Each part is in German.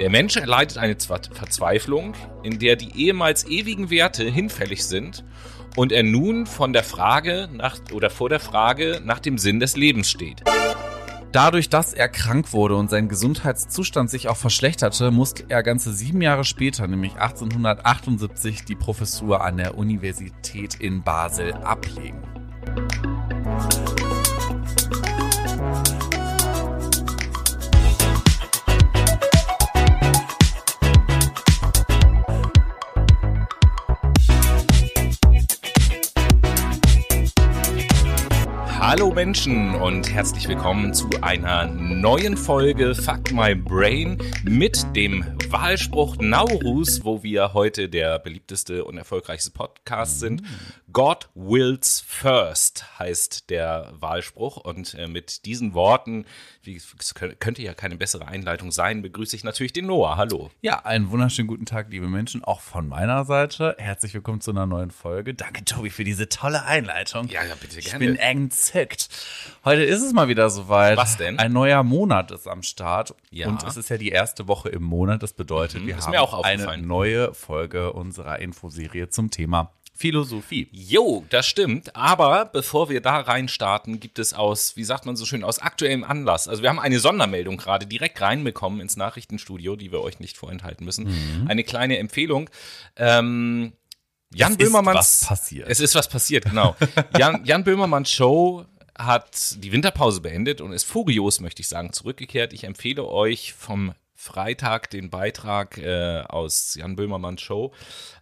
Der Mensch erleidet eine Verzweiflung, in der die ehemals ewigen Werte hinfällig sind und er nun von der Frage nach oder vor der Frage nach dem Sinn des Lebens steht. Dadurch, dass er krank wurde und sein Gesundheitszustand sich auch verschlechterte, musste er ganze sieben Jahre später, nämlich 1878, die Professur an der Universität in Basel ablegen. Hallo Menschen und herzlich willkommen zu einer neuen Folge Fuck My Brain mit dem Wahlspruch Naurus, wo wir heute der beliebteste und erfolgreichste Podcast sind. God wills first heißt der Wahlspruch und äh, mit diesen Worten, wie es könnte ja keine bessere Einleitung sein, begrüße ich natürlich den Noah. Hallo. Ja, einen wunderschönen guten Tag, liebe Menschen, auch von meiner Seite. Herzlich willkommen zu einer neuen Folge. Danke, Tobi, für diese tolle Einleitung. Ja, ja, bitte gerne. Ich bin entzückt. Heute ist es mal wieder soweit. Was denn? Ein neuer Monat ist am Start. Ja. Und es ist ja die erste Woche im Monat. Das bedeutet, Mhm, wir haben eine neue Folge unserer Infoserie zum Thema Philosophie. Jo, das stimmt. Aber bevor wir da reinstarten, gibt es aus, wie sagt man so schön, aus aktuellem Anlass. Also wir haben eine Sondermeldung gerade direkt reinbekommen ins Nachrichtenstudio, die wir euch nicht vorenthalten müssen. Eine kleine Empfehlung. Ähm, Jan Es ist Böhmermanns. was passiert. Es ist was passiert, genau. Jan, Jan Böhmermanns Show hat die Winterpause beendet und ist furios, möchte ich sagen, zurückgekehrt. Ich empfehle euch vom Freitag den Beitrag äh, aus Jan Böhmermanns Show,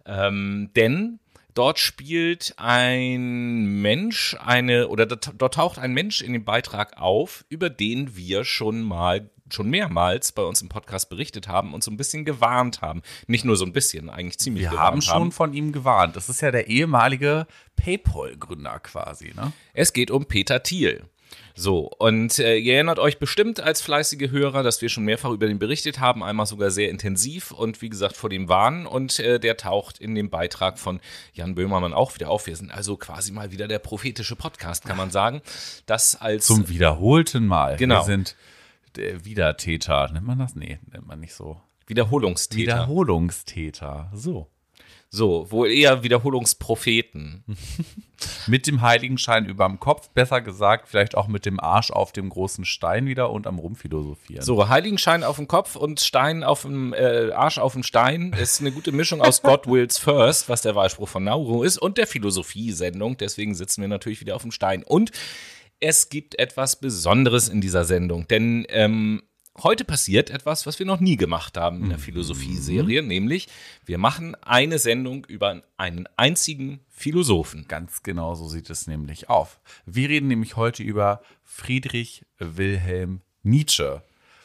ähm, denn dort spielt ein Mensch eine oder dort taucht ein Mensch in dem Beitrag auf, über den wir schon mal schon mehrmals bei uns im Podcast berichtet haben und so ein bisschen gewarnt haben. Nicht nur so ein bisschen, eigentlich ziemlich Wir haben schon von ihm gewarnt. Das ist ja der ehemalige PayPal-Gründer quasi, ne? Es geht um Peter Thiel. So, und äh, ihr erinnert euch bestimmt als fleißige Hörer, dass wir schon mehrfach über den berichtet haben, einmal sogar sehr intensiv und wie gesagt vor dem Warnen. Und äh, der taucht in dem Beitrag von Jan Böhmermann auch wieder auf. Wir sind also quasi mal wieder der prophetische Podcast, kann man sagen. Das als Zum wiederholten Mal. Genau. Wir sind Wiedertäter. Nennt man das? Nee, nennt man nicht so. Wiederholungstäter. Wiederholungstäter. So. so, wohl eher Wiederholungspropheten. Mit dem Heiligenschein überm Kopf, besser gesagt, vielleicht auch mit dem Arsch auf dem großen Stein wieder und am Rumphilosophieren. So, Heiligenschein auf dem Kopf und Stein auf dem äh, Arsch auf dem Stein ist eine gute Mischung aus God Wills First, was der Wahlspruch von Nauru ist, und der Philosophie-Sendung. Deswegen sitzen wir natürlich wieder auf dem Stein. Und es gibt etwas Besonderes in dieser Sendung, denn ähm, heute passiert etwas, was wir noch nie gemacht haben in der Philosophie-Serie, nämlich wir machen eine Sendung über einen einzigen Philosophen. Ganz genau so sieht es nämlich auf. Wir reden nämlich heute über Friedrich Wilhelm Nietzsche.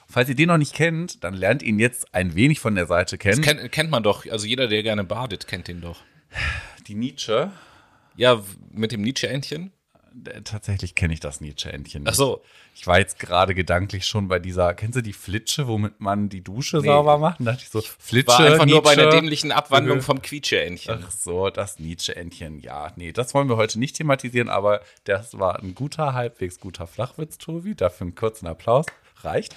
Falls ihr den noch nicht kennt, dann lernt ihn jetzt ein wenig von der Seite kennen. Kennt, kennt man doch, also jeder, der gerne badet, kennt den doch. Die Nietzsche. Ja, mit dem Nietzsche-Entchen? Tatsächlich kenne ich das Nietzsche-Entchen. Ach nicht. so. Ich war jetzt gerade gedanklich schon bei dieser, kennst du die Flitsche, womit man die Dusche Nee. sauber macht? Und dachte ich so, Flitsche, War einfach nur bei einer Nietzsche. dämlichen Abwandlung vom Quietsche-Entchen. Ach so, das Nietzsche-Entchen. Ja, nee, das wollen wir heute nicht thematisieren, aber das war ein guter, halbwegs guter Flachwitz, Tobi. Dafür einen kurzen Applaus. Reicht.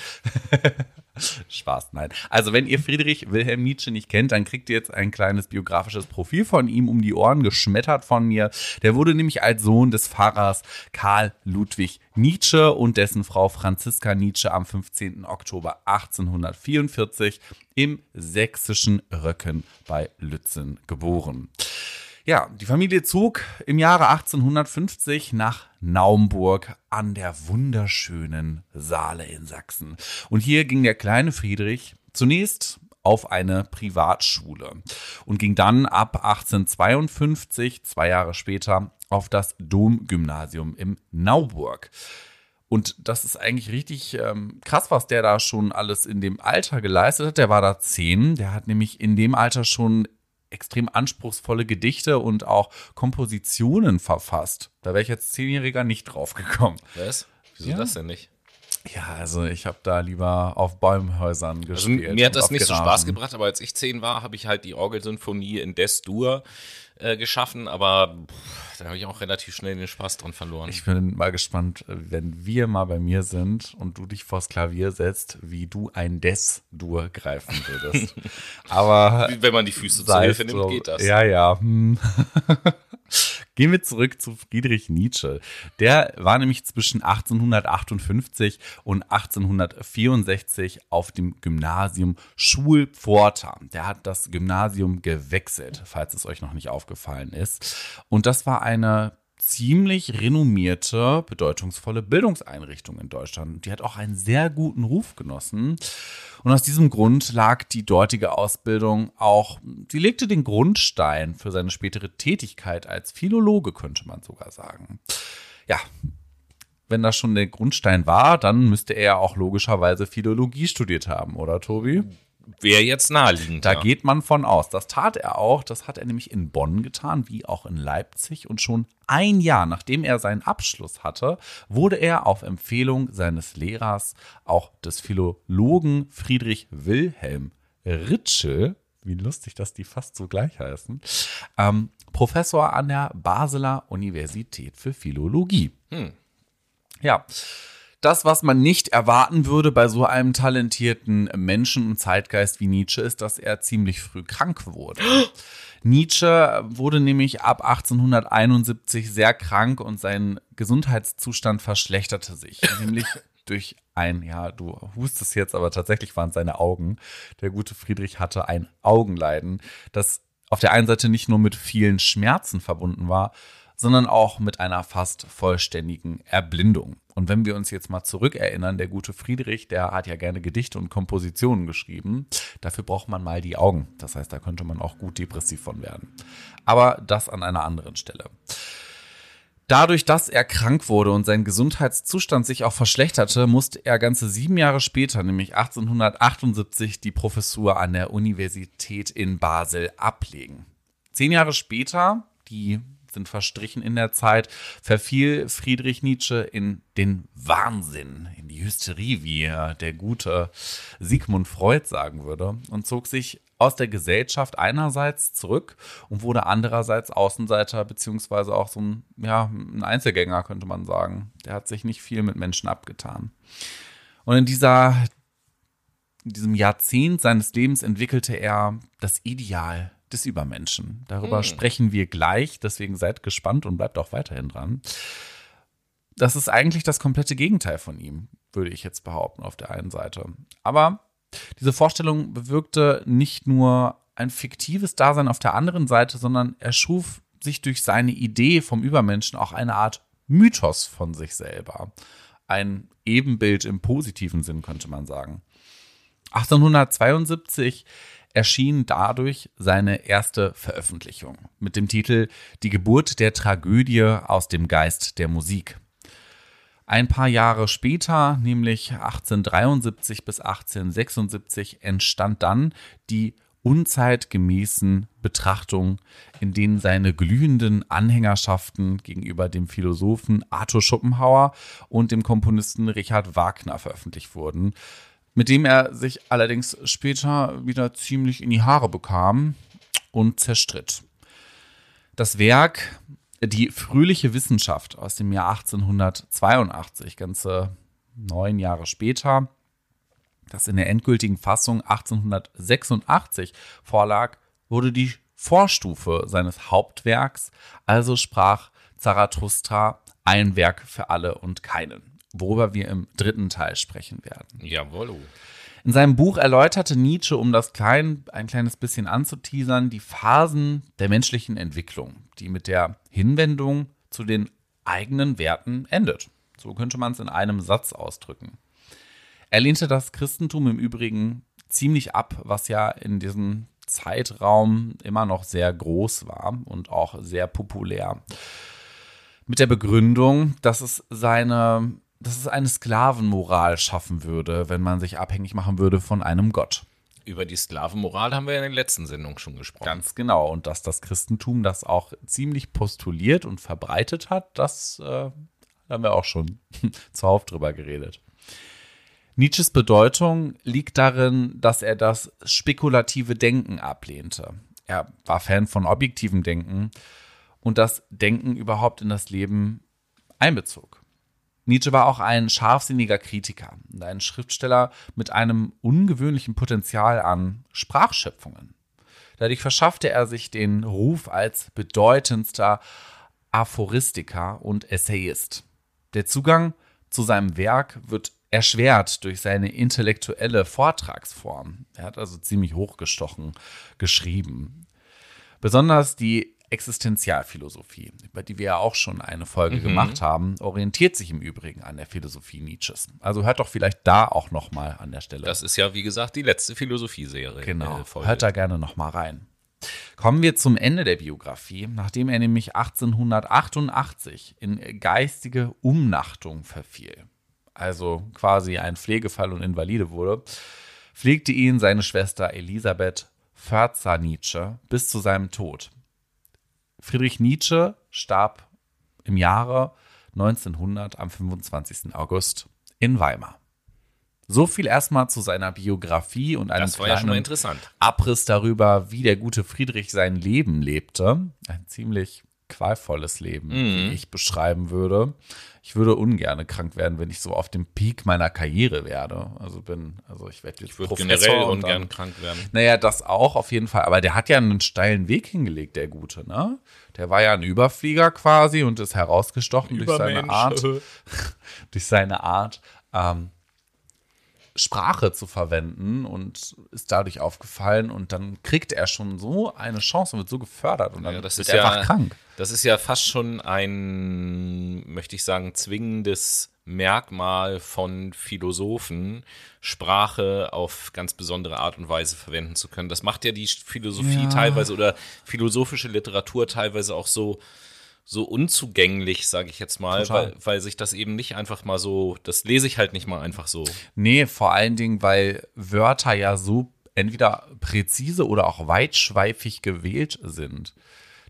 Spaß, nein. Also, wenn ihr Friedrich Wilhelm Nietzsche nicht kennt, dann kriegt ihr jetzt ein kleines biografisches Profil von ihm um die Ohren geschmettert von mir. Der wurde nämlich als Sohn des Pfarrers Karl Ludwig Nietzsche und dessen Frau Franziska Nietzsche am 15. Oktober 1844 im sächsischen Röcken bei Lützen geboren. Ja, die Familie zog im Jahre 1850 nach Naumburg an der wunderschönen Saale in Sachsen. Und hier ging der kleine Friedrich zunächst auf eine Privatschule und ging dann ab 1852, zwei Jahre später, auf das Domgymnasium in Nauburg. Und das ist eigentlich richtig ähm, krass, was der da schon alles in dem Alter geleistet hat. Der war da zehn. Der hat nämlich in dem Alter schon extrem anspruchsvolle Gedichte und auch Kompositionen verfasst. Da wäre ich als Zehnjähriger nicht drauf gekommen. Was? Wieso Ja. das denn nicht? Ja, also ich habe da lieber auf Bäumhäusern Also gespielt. mir hat das nicht so. Spaß gebracht, aber als ich zehn war, habe ich halt die Orgelsinfonie in Des-Dur äh, geschaffen, aber pff, da habe ich auch relativ schnell den Spaß dran verloren. Ich bin mal gespannt, wenn wir mal bei mir sind und du dich vors Klavier setzt, wie du ein Des-Dur greifen würdest. Aber Wenn man die Füße zur sei Hilfe nimmt, drum. geht das. Ja, ja. hm. Gehen wir zurück zu Friedrich Nietzsche. Der war nämlich zwischen 1858 und 1864 auf dem Gymnasium Schulpforta. Der hat das Gymnasium gewechselt, falls es euch noch nicht aufgefallen ist. Und das war eine ziemlich renommierte, bedeutungsvolle Bildungseinrichtung in Deutschland. Die hat auch einen sehr guten Ruf genossen. Und aus diesem Grund lag die dortige Ausbildung auch, sie legte den Grundstein für seine spätere Tätigkeit als Philologe, könnte man sogar sagen. Ja, wenn das schon der Grundstein war, dann müsste er ja auch logischerweise Philologie studiert haben, oder Tobi? Wäre jetzt naheliegend. Da ja. geht man von aus. Das tat er auch. Das hat er nämlich in Bonn getan, wie auch in Leipzig. Und schon ein Jahr nachdem er seinen Abschluss hatte, wurde er auf Empfehlung seines Lehrers, auch des Philologen Friedrich Wilhelm Ritschel, wie lustig, dass die fast so gleich heißen, ähm, Professor an der Basler Universität für Philologie. Ja. Das, was man nicht erwarten würde bei so einem talentierten Menschen und Zeitgeist wie Nietzsche, ist, dass er ziemlich früh krank wurde. Nietzsche wurde nämlich ab 1871 sehr krank und sein Gesundheitszustand verschlechterte sich. nämlich durch ein, ja, du hustest jetzt, aber tatsächlich waren es seine Augen. Der gute Friedrich hatte ein Augenleiden, das auf der einen Seite nicht nur mit vielen Schmerzen verbunden war, sondern auch mit einer fast vollständigen Erblindung. Und wenn wir uns jetzt mal zurückerinnern, der gute Friedrich, der hat ja gerne Gedichte und Kompositionen geschrieben. Dafür braucht man mal die Augen. Das heißt, da könnte man auch gut depressiv von werden. Aber das an einer anderen Stelle. Dadurch, dass er krank wurde und sein Gesundheitszustand sich auch verschlechterte, musste er ganze sieben Jahre später, nämlich 1878, die Professur an der Universität in Basel ablegen. Zehn Jahre später, die sind verstrichen in der Zeit, verfiel Friedrich Nietzsche in den Wahnsinn, in die Hysterie, wie er der gute Sigmund Freud sagen würde, und zog sich aus der Gesellschaft einerseits zurück und wurde andererseits Außenseiter beziehungsweise auch so ein, ja, ein Einzelgänger, könnte man sagen. Der hat sich nicht viel mit Menschen abgetan. Und in dieser, in diesem Jahrzehnt seines Lebens entwickelte er das Ideal des Übermenschen. Darüber sprechen wir gleich, deswegen seid gespannt und bleibt auch weiterhin dran. Das ist eigentlich das komplette Gegenteil von ihm, würde ich jetzt behaupten, auf der einen Seite. Aber diese Vorstellung bewirkte nicht nur ein fiktives Dasein auf der anderen Seite, sondern er schuf sich durch seine Idee vom Übermenschen auch eine Art Mythos von sich selber. Ein Ebenbild im positiven Sinn, könnte man sagen. 1872 erschien dadurch seine erste Veröffentlichung mit dem Titel Die Geburt der Tragödie aus dem Geist der Musik. Ein paar Jahre später, nämlich 1873 bis 1876, entstand dann die unzeitgemäßen Betrachtungen, in denen seine glühenden Anhängerschaften gegenüber dem Philosophen Arthur Schopenhauer und dem Komponisten Richard Wagner veröffentlicht wurden, mit dem er sich allerdings später wieder ziemlich in die Haare bekam und zerstritt. Das Werk Die fröhliche Wissenschaft aus dem Jahr 1882, ganze neun Jahre später, das in der endgültigen Fassung 1886 vorlag, wurde die Vorstufe seines Hauptwerks, also sprach Zarathustra ein Werk für alle und keinen, worüber wir im dritten Teil sprechen werden. Jawohl. In seinem Buch erläuterte Nietzsche, um das klein, ein kleines bisschen anzuteasern, die Phasen der menschlichen Entwicklung, die mit der Hinwendung zu den eigenen Werten endet. So könnte man es in einem Satz ausdrücken. Er lehnte das Christentum im Übrigen ziemlich ab, was ja in diesem Zeitraum immer noch sehr groß war und auch sehr populär. Mit der Begründung, dass es seine, dass es eine Sklavenmoral schaffen würde, wenn man sich abhängig machen würde von einem Gott. Über die Sklavenmoral haben wir in der letzten Sendung schon gesprochen. Ganz genau. Und dass das Christentum das auch ziemlich postuliert und verbreitet hat, das äh, haben wir auch schon zuhauf drüber geredet. Nietzsches Bedeutung liegt darin, dass er das spekulative Denken ablehnte. Er war Fan von objektivem Denken und das Denken überhaupt in das Leben einbezog. Nietzsche war auch ein scharfsinniger Kritiker und ein Schriftsteller mit einem ungewöhnlichen Potenzial an Sprachschöpfungen. Dadurch verschaffte er sich den Ruf als bedeutendster Aphoristiker und Essayist. Der Zugang zu seinem Werk wird erschwert durch seine intellektuelle Vortragsform. Er hat also ziemlich hochgestochen geschrieben. Besonders die Existenzialphilosophie, über die wir ja auch schon eine Folge mhm. gemacht haben, orientiert sich im Übrigen an der Philosophie Nietzsches. Also hört doch vielleicht da auch noch mal an der Stelle. Das ist ja wie gesagt die letzte Philosophieserie. Genau. Äh, hört da gerne noch mal rein. Kommen wir zum Ende der Biografie, nachdem er nämlich 1888 in geistige Umnachtung verfiel. Also quasi ein Pflegefall und Invalide wurde, pflegte ihn seine Schwester Elisabeth Förzer Nietzsche bis zu seinem Tod. Friedrich Nietzsche starb im Jahre 1900 am 25. August in Weimar. So viel erstmal zu seiner Biografie und einem kleinen ja Abriss darüber, wie der gute Friedrich sein Leben lebte. Ein ziemlich qualvolles Leben, mhm. wie ich beschreiben würde. Ich würde ungern krank werden, wenn ich so auf dem Peak meiner Karriere werde. Also bin, also ich werde jetzt ich würde generell ungern dann, krank werden. Naja, das auch auf jeden Fall. Aber der hat ja einen steilen Weg hingelegt, der Gute, ne? Der war ja ein Überflieger quasi und ist herausgestochen durch seine Art, durch seine Art, ähm, Sprache zu verwenden und ist dadurch aufgefallen und dann kriegt er schon so eine Chance und wird so gefördert und dann ja, das ist er einfach krank. Das ist ja fast schon ein, möchte ich sagen, zwingendes Merkmal von Philosophen, Sprache auf ganz besondere Art und Weise verwenden zu können. Das macht ja die Philosophie ja. teilweise oder philosophische Literatur teilweise auch so so unzugänglich, sage ich jetzt mal, weil, weil sich das eben nicht einfach mal so, das lese ich halt nicht mal einfach so. Nee, vor allen Dingen, weil Wörter ja so entweder präzise oder auch weitschweifig gewählt sind,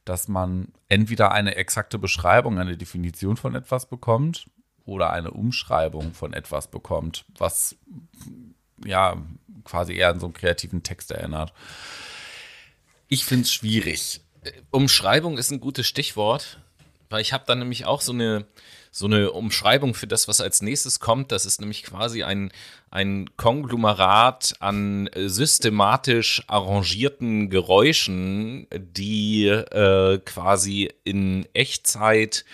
dass man entweder eine exakte Beschreibung, eine Definition von etwas bekommt oder eine Umschreibung von etwas bekommt, was ja quasi eher an so einen kreativen Text erinnert. Ich finde es schwierig. Umschreibung ist ein gutes Stichwort. Weil ich habe dann nämlich auch so eine, so eine Umschreibung für das, was als nächstes kommt. Das ist nämlich quasi ein, ein Konglomerat an systematisch arrangierten Geräuschen, die äh, quasi in Echtzeit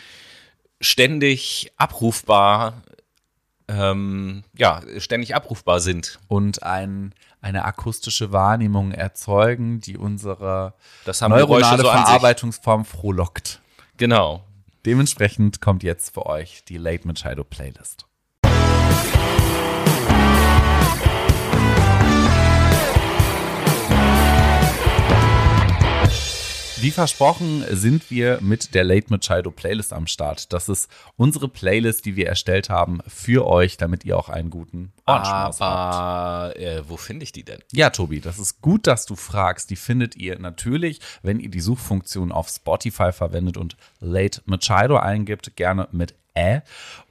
ständig abrufbar, ähm, ja, ständig abrufbar sind. Und ein, eine akustische Wahrnehmung erzeugen, die unsere das neuronale so Verarbeitungsform frohlockt. Genau. Dementsprechend kommt jetzt für euch die Late Machado Playlist. Wie versprochen sind wir mit der Late Machado Playlist am Start. Das ist unsere Playlist, die wir erstellt haben für euch, damit ihr auch einen guten Ohrenschmaus habt. Aber äh, wo finde ich die denn? Ja, Tobi, das ist gut, dass du fragst. Die findet ihr natürlich, wenn ihr die Suchfunktion auf Spotify verwendet und Late Machado eingibt, gerne mit Ä.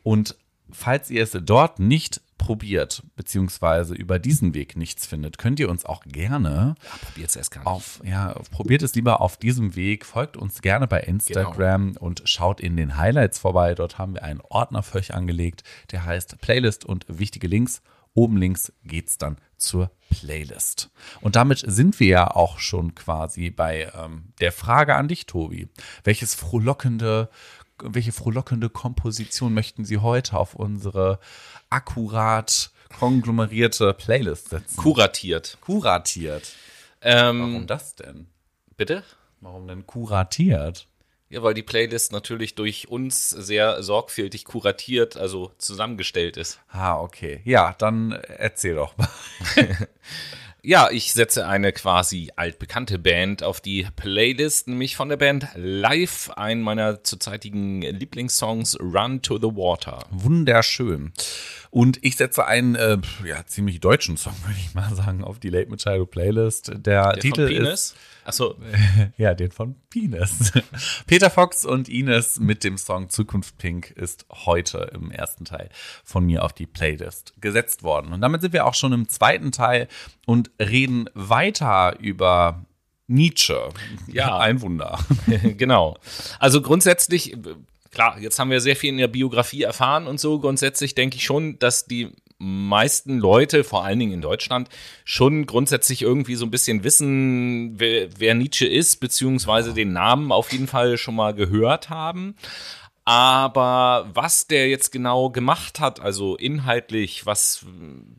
Und falls ihr es dort nicht probiert, beziehungsweise über diesen Weg nichts findet, könnt ihr uns auch gerne ja, probiert es erst gar nicht. Auf, ja, probiert es lieber auf diesem Weg, folgt uns gerne bei Instagram genau. und schaut in den Highlights vorbei. Dort haben wir einen Ordner für euch angelegt, der heißt Playlist und wichtige Links. Oben links geht es dann zur Playlist. Und damit sind wir ja auch schon quasi bei ähm, der Frage an dich, Tobi. Welches frohlockende, welche frohlockende Komposition möchten Sie heute auf unsere akkurat konglomerierte Playlist setzen? Kuratiert. Kuratiert. Ähm, Warum das denn? Bitte? Warum denn kuratiert? Ja, weil die Playlist natürlich durch uns sehr sorgfältig kuratiert, also zusammengestellt ist. Ah, okay. Ja, dann erzähl doch mal. Ja, ich setze eine quasi altbekannte Band auf die Playlist, nämlich von der Band Live, einen meiner zurzeitigen Lieblingssongs Run to the Water. Wunderschön. Und ich setze einen äh, ja, ziemlich deutschen Song, würde ich mal sagen, auf die Late Machado Playlist. Der, Der Titel Penis? ist Achso, ja, den von Penis. Peter Fox und Ines mit dem Song Zukunft Pink ist heute im ersten Teil von mir auf die Playlist gesetzt worden. Und damit sind wir auch schon im zweiten Teil und reden weiter über Nietzsche. Ja. Ein Wunder. genau. Also grundsätzlich, klar, jetzt haben wir sehr viel in der Biografie erfahren und so. Grundsätzlich denke ich schon, dass die meisten Leute, vor allen Dingen in Deutschland, schon grundsätzlich irgendwie so ein bisschen wissen, wer, wer Nietzsche ist, beziehungsweise den Namen auf jeden Fall schon mal gehört haben. Aber was der jetzt genau gemacht hat, also inhaltlich, was,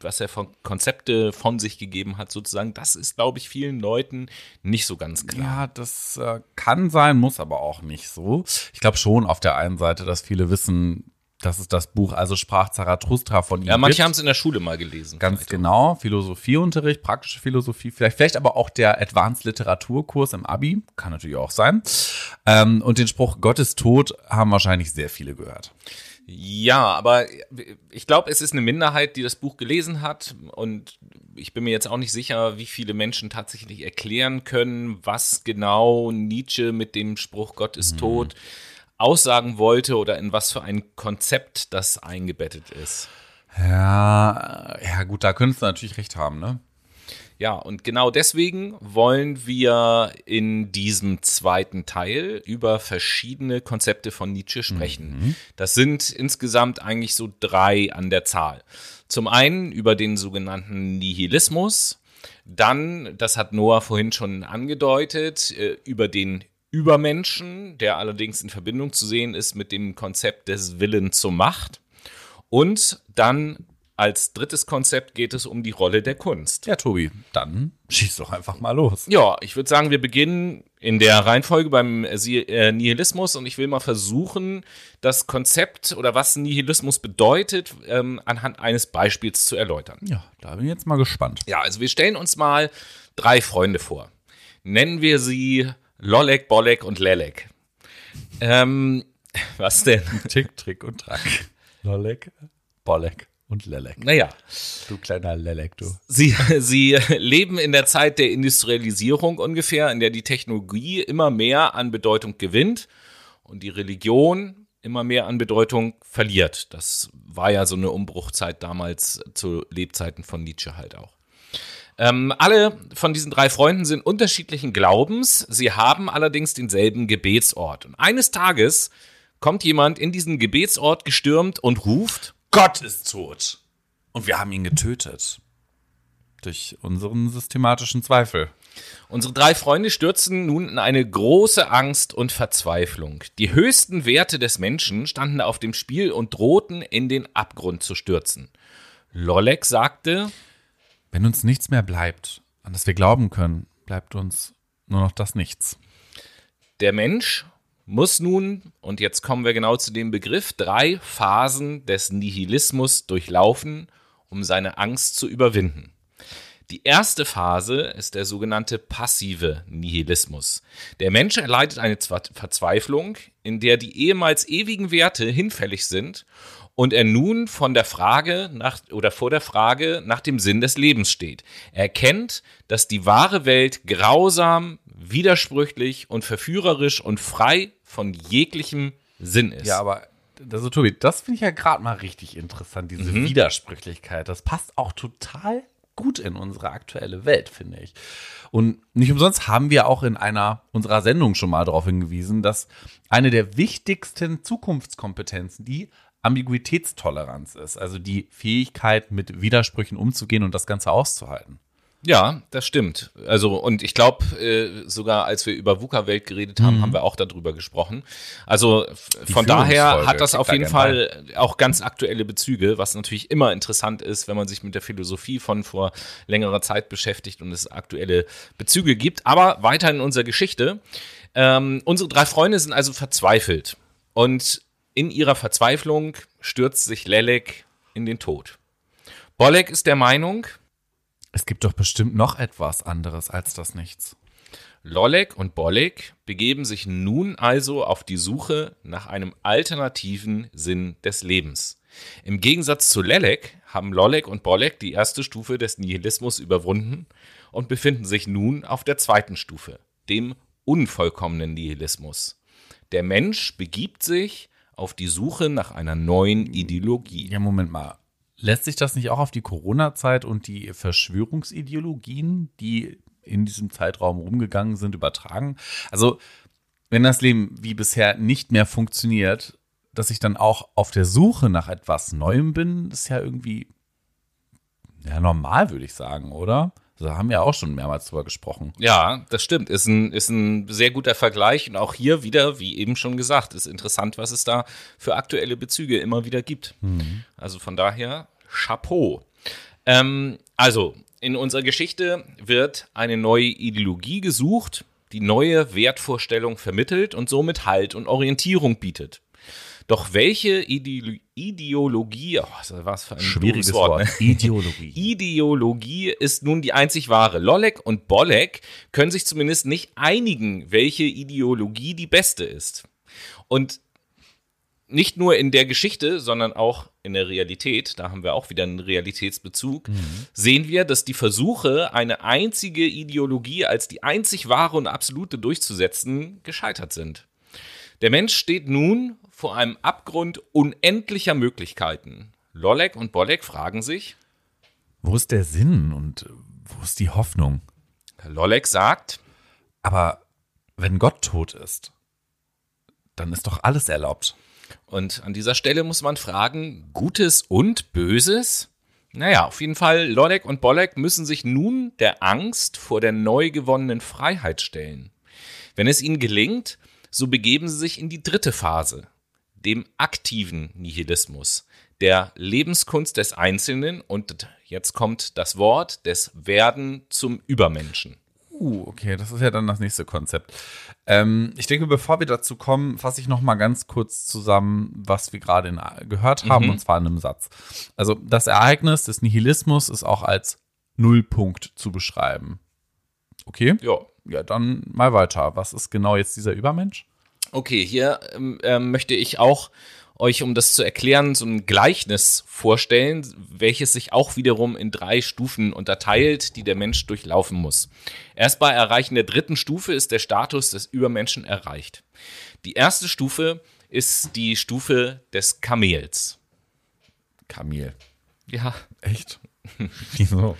was er von Konzepte von sich gegeben hat, sozusagen, das ist, glaube ich, vielen Leuten nicht so ganz klar. Ja, das äh, kann sein, muss aber auch nicht so. Ich glaube schon auf der einen Seite, dass viele wissen, dass es das Buch Also sprach Zarathustra von ihm Ja, manche haben es in der Schule mal gelesen. Ganz vielleicht. genau, Philosophieunterricht, praktische Philosophie, vielleicht, vielleicht aber auch der Advanced Literaturkurs im Abi, kann natürlich auch sein. Ähm, und den Spruch Gott ist tot haben wahrscheinlich sehr viele gehört. Ja, aber ich glaube, es ist eine Minderheit, die das Buch gelesen hat und ich bin mir jetzt auch nicht sicher, wie viele Menschen tatsächlich erklären können, was genau Nietzsche mit dem Spruch Gott ist tot aussagen wollte oder in was für ein Konzept das eingebettet ist. Ja, ja gut, da könntest du natürlich recht haben, ne? Ja, und genau deswegen wollen wir in diesem zweiten Teil über verschiedene Konzepte von Nietzsche sprechen. Das sind insgesamt eigentlich so drei an der Zahl. Zum einen über den sogenannten Nihilismus, dann, das hat Noah vorhin schon angedeutet, äh, über den Übermenschen, der allerdings in Verbindung zu sehen ist mit dem Konzept des Willen zur Macht. Und dann als drittes Konzept geht es um die Rolle der Kunst. Ja, Tobi, dann schieß doch einfach mal los. Ja, ich würde sagen, wir beginnen in der Reihenfolge beim äh, Nihilismus und ich will mal versuchen, das Konzept oder was Nihilismus bedeutet, ähm, anhand eines Beispiels zu erläutern. Ja, da bin ich jetzt mal gespannt. Ja, also wir stellen uns mal drei Freunde vor. Nennen wir sie Lollek, Bollek und Lelek. Ähm, was denn? Tick, Trick und Track. Lollek, Bollek und Lelek. Naja, Du kleiner Lelek, du. Sie, sie leben in der Zeit der Industrialisierung ungefähr, in der die Technologie immer mehr an Bedeutung gewinnt und die Religion immer mehr an Bedeutung verliert. Das war ja so eine Umbruchzeit damals zu Lebzeiten von Nietzsche halt auch. Ähm, alle von diesen drei Freunden sind unterschiedlichen Glaubens. Sie haben allerdings denselben Gebetsort. Und eines Tages kommt jemand in diesen Gebetsort gestürmt und ruft, Gott ist tot. Und wir haben ihn getötet. Durch unseren systematischen Zweifel. Unsere drei Freunde stürzen nun in eine große Angst und Verzweiflung. Die höchsten Werte des Menschen standen auf dem Spiel und drohten in den Abgrund zu stürzen. Lollek sagte, Wenn uns nichts mehr bleibt, an das wir glauben können, bleibt uns nur noch das Nichts. der Mensch muss nun, und jetzt kommen wir genau zu dem Begriff, drei Phasen des Nihilismus durchlaufen, um seine Angst zu überwinden. Die erste Phase ist der sogenannte passive Nihilismus. Der Mensch erleidet eine Verzweiflung, in der die ehemals ewigen Werte hinfällig sind und er nun von der Frage nach oder vor der Frage nach dem Sinn des Lebens steht. Er erkennt, dass die wahre Welt grausam, widersprüchlich und verführerisch und frei von jeglichem Sinn ist. Ja, aber also Tobi, das finde ich ja gerade mal richtig interessant, diese Widersprüchlichkeit. Das passt auch total gut in unsere aktuelle Welt, finde ich. Und nicht umsonst haben wir auch in einer unserer Sendungen schon mal darauf hingewiesen, dass eine der wichtigsten Zukunftskompetenzen die Ambiguitätstoleranz ist, also die Fähigkeit, mit Widersprüchen umzugehen und das Ganze auszuhalten. Ja, das stimmt. Also, und ich glaube, äh, sogar als wir über VUCA-Welt geredet haben, haben wir auch darüber gesprochen. Also f- von daher hat das auf jeden Fall auch ganz aktuelle Bezüge, was natürlich immer interessant ist, wenn man sich mit der Philosophie von vor längerer Zeit beschäftigt und es aktuelle Bezüge gibt. Aber weiter in unserer Geschichte. Ähm, unsere drei Freunde sind also verzweifelt. Und in ihrer Verzweiflung stürzt sich Lelek in den Tod. Bolek ist der Meinung, Es gibt doch bestimmt noch etwas anderes als das Nichts. Lollek und Bollek begeben sich nun also auf die Suche nach einem alternativen Sinn des Lebens. Im Gegensatz zu Lelek haben Lollek und Bollek die erste Stufe des Nihilismus überwunden und befinden sich nun auf der zweiten Stufe, dem unvollkommenen Nihilismus. Der Mensch begibt sich auf die Suche nach einer neuen Ideologie. Ja, Moment mal. Lässt sich das nicht auch auf die Corona-Zeit und die Verschwörungsideologien, die in diesem Zeitraum rumgegangen sind, übertragen? Also, wenn das Leben wie bisher nicht mehr funktioniert, dass ich dann auch auf der Suche nach etwas Neuem bin, ist ja irgendwie ja, normal, würde ich sagen, oder? Da haben wir auch schon mehrmals drüber gesprochen. Ja, das stimmt. Ist ein, ist ein sehr guter Vergleich. Und auch hier wieder, wie eben schon gesagt, ist interessant, was es da für aktuelle Bezüge immer wieder gibt. Mhm. Also von daher, Chapeau. Ähm, also, in unserer Geschichte wird eine neue Ideologie gesucht, die neue Wertvorstellung vermittelt und somit Halt und Orientierung bietet. Doch welche Ide Ideologie, oh, was für ein schwieriges Wort, Wort. Ne? Ideologie. Ideologie ist nun die einzig wahre. Lollek und Bollek können sich zumindest nicht einigen, welche Ideologie die beste ist. Und nicht nur in der Geschichte, sondern auch in der Realität, da haben wir auch wieder einen Realitätsbezug, mhm. sehen wir, dass die Versuche, eine einzige Ideologie als die einzig wahre und absolute durchzusetzen, gescheitert sind. Der Mensch steht nun vor einem Abgrund unendlicher Möglichkeiten. Lollek und Bollek fragen sich, wo ist der Sinn und wo ist die Hoffnung? Lollek sagt, aber wenn Gott tot ist, dann ist doch alles erlaubt. Und an dieser Stelle muss man fragen, Gutes und Böses? Naja, auf jeden Fall, Lollek und Bollek müssen sich nun der Angst vor der neu gewonnenen Freiheit stellen. Wenn es ihnen gelingt, so begeben sie sich in die dritte Phase, dem aktiven Nihilismus, der Lebenskunst des Einzelnen und jetzt kommt das Wort des Werden zum Übermenschen. Uh, okay, das ist ja dann das nächste Konzept. Ähm, ich denke, bevor wir dazu kommen, fasse ich noch mal ganz kurz zusammen, was wir gerade gehört haben, mhm. und zwar in einem Satz. Also das Ereignis des Nihilismus ist auch als Nullpunkt zu beschreiben. Okay? Ja. Ja, dann mal weiter. Was ist genau jetzt dieser Übermensch? Okay, hier ähm, äh, möchte ich auch euch, um das zu erklären, so ein Gleichnis vorstellen, welches sich auch wiederum in drei Stufen unterteilt, die der Mensch durchlaufen muss. Erst bei Erreichen der dritten Stufe ist der Status des Übermenschen erreicht. Die erste Stufe ist die Stufe des Kamels. Kamel. Ja. Echt? Wieso?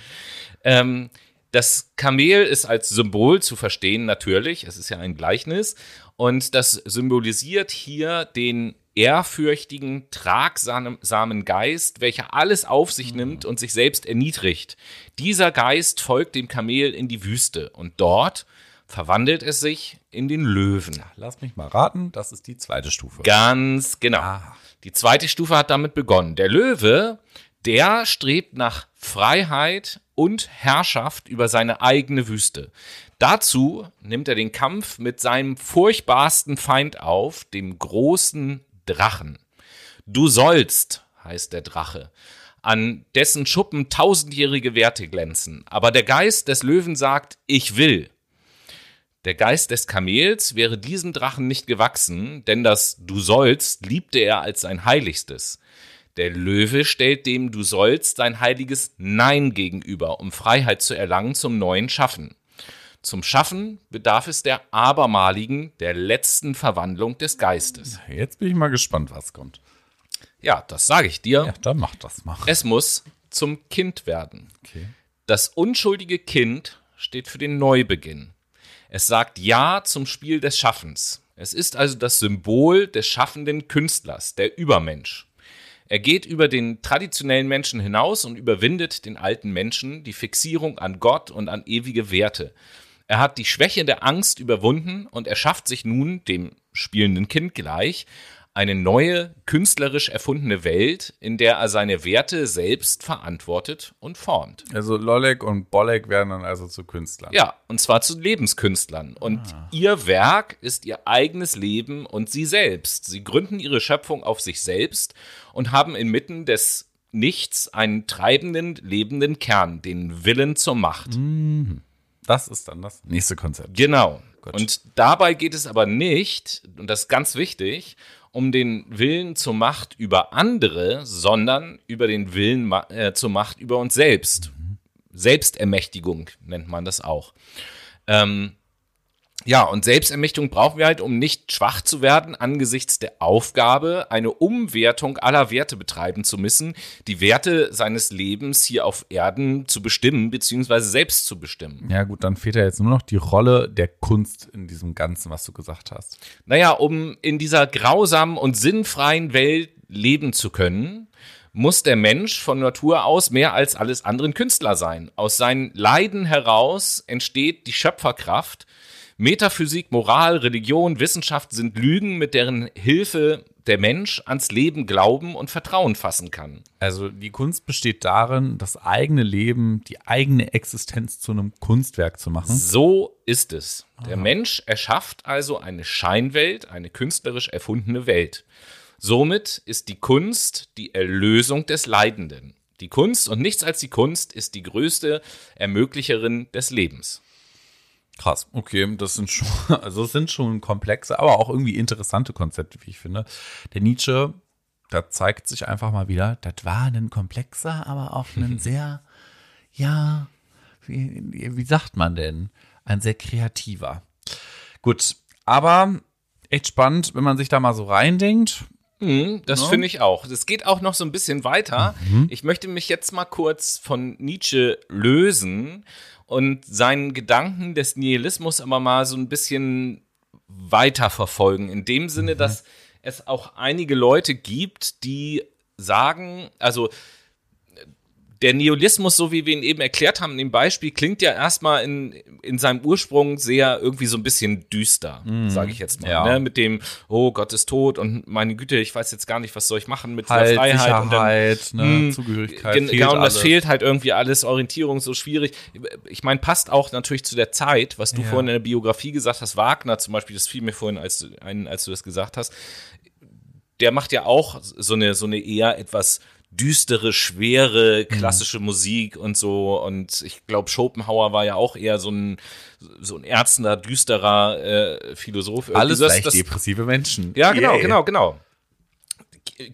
ähm, das Kamel ist als Symbol zu verstehen, natürlich. Es ist ja ein Gleichnis. Und das symbolisiert hier den ehrfürchtigen, tragsamen Geist, welcher alles auf sich mhm. nimmt und sich selbst erniedrigt. Dieser Geist folgt dem Kamel in die Wüste und dort verwandelt es sich in den Löwen. Lass mich mal raten, das ist die zweite Stufe. Ganz genau. Ah. Die zweite Stufe hat damit begonnen. Der Löwe, der strebt nach Freiheit und Herrschaft über seine eigene Wüste. Dazu nimmt er den Kampf mit seinem furchtbarsten Feind auf, dem großen Drachen. Du sollst, heißt der Drache, an dessen Schuppen tausendjährige Werte glänzen. Aber der Geist des Löwen sagt, ich will. Der Geist des Kamels wäre diesem Drachen nicht gewachsen, denn das Du sollst liebte er als sein Heiligstes. Der Löwe stellt dem Du sollst sein heiliges Nein gegenüber, um Freiheit zu erlangen zum neuen Schaffen. Zum Schaffen bedarf es der abermaligen, der letzten Verwandlung des Geistes. Jetzt bin ich mal gespannt, was kommt. Ja, das sage ich dir. Ja, dann mach das mal. Es muss zum Kind werden. Okay. Das unschuldige Kind steht für den Neubeginn. Es sagt Ja zum Spiel des Schaffens. Es ist also das Symbol des schaffenden Künstlers, der Übermensch. Er geht über den traditionellen Menschen hinaus und überwindet den alten Menschen die Fixierung an Gott und an ewige Werte. Er hat die Schwäche der Angst überwunden und erschafft sich nun, dem spielenden Kind gleich, eine neue, künstlerisch erfundene Welt, in der er seine Werte selbst verantwortet und formt. Also Lollek und Bollek werden dann also zu Künstlern. Ja, und zwar zu Lebenskünstlern. Und ah. ihr Werk ist ihr eigenes Leben und sie selbst. Sie gründen ihre Schöpfung auf sich selbst und haben inmitten des Nichts einen treibenden, lebenden Kern, den Willen zur Macht. Das ist dann das nächste Konzept. Genau. Und dabei geht es aber nicht, und das ist ganz wichtig, um den Willen zur Macht über andere, sondern über den Willen äh, zur Macht über uns selbst. Selbstermächtigung nennt man das auch. Ähm, ja, und Selbstermächtigung brauchen wir halt, um nicht schwach zu werden angesichts der Aufgabe, eine Umwertung aller Werte betreiben zu müssen, die Werte seines Lebens hier auf Erden zu bestimmen, beziehungsweise selbst zu bestimmen. Ja, gut, dann fehlt ja jetzt nur noch die Rolle der Kunst in diesem Ganzen, was du gesagt hast. Naja, um in dieser grausamen und sinnfreien Welt leben zu können, muss der Mensch von Natur aus mehr als alles andere ein Künstler sein. Aus seinen Leiden heraus entsteht die Schöpferkraft. Metaphysik, Moral, Religion, Wissenschaft sind Lügen, mit deren Hilfe der Mensch ans Leben glauben und Vertrauen fassen kann. Also die Kunst besteht darin, das eigene Leben, die eigene Existenz zu einem Kunstwerk zu machen. So ist es. Der Mensch erschafft also eine Scheinwelt, eine künstlerisch erfundene Welt. Somit ist die Kunst die Erlösung des Leidenden. Die Kunst und nichts als die Kunst ist die größte Ermöglicherin des Lebens. Krass, okay, das sind schon, also das sind schon komplexe, aber auch irgendwie interessante Konzepte, wie ich finde. Der Nietzsche, da zeigt sich einfach mal wieder, das war ein komplexer, aber auch ein sehr, ja, wie, wie sagt man denn, ein sehr kreativer. Gut, aber echt spannend, wenn man sich da mal so reindenkt. Mhm, das finde ich auch. Es geht auch noch so ein bisschen weiter. Ich möchte mich jetzt mal kurz von Nietzsche lösen und seinen Gedanken des Nihilismus aber mal so ein bisschen weiter verfolgen. In dem Sinne, dass es auch einige Leute gibt, die sagen, also der Nihilismus, so wie wir ihn eben erklärt haben, in dem Beispiel, klingt ja erstmal in, in seinem Ursprung sehr irgendwie so ein bisschen düster, sage ich jetzt mal. Ja. Ne? Mit dem, oh Gott ist tot und meine Güte, ich weiß jetzt gar nicht, was soll ich machen mit Halt, Freiheit. Und dann, Sicherheit, ne, Hm, Zugehörigkeit. Gen- fehlt genau, und das fehlt halt irgendwie alles, Orientierung so schwierig. Ich meine, passt auch natürlich zu der Zeit, was du Ja. vorhin in der Biografie gesagt hast, Wagner zum Beispiel, das fiel mir vorhin als, du- ein, als du das gesagt hast, der macht ja auch so eine, so eine eher etwas düstere, schwere, klassische Musik und so. Und ich glaube, Schopenhauer war ja auch eher so ein, so ein ärztender, düsterer äh, Philosoph. Alles das- leicht das- depressive Menschen. ja, genau, Yay. genau, genau.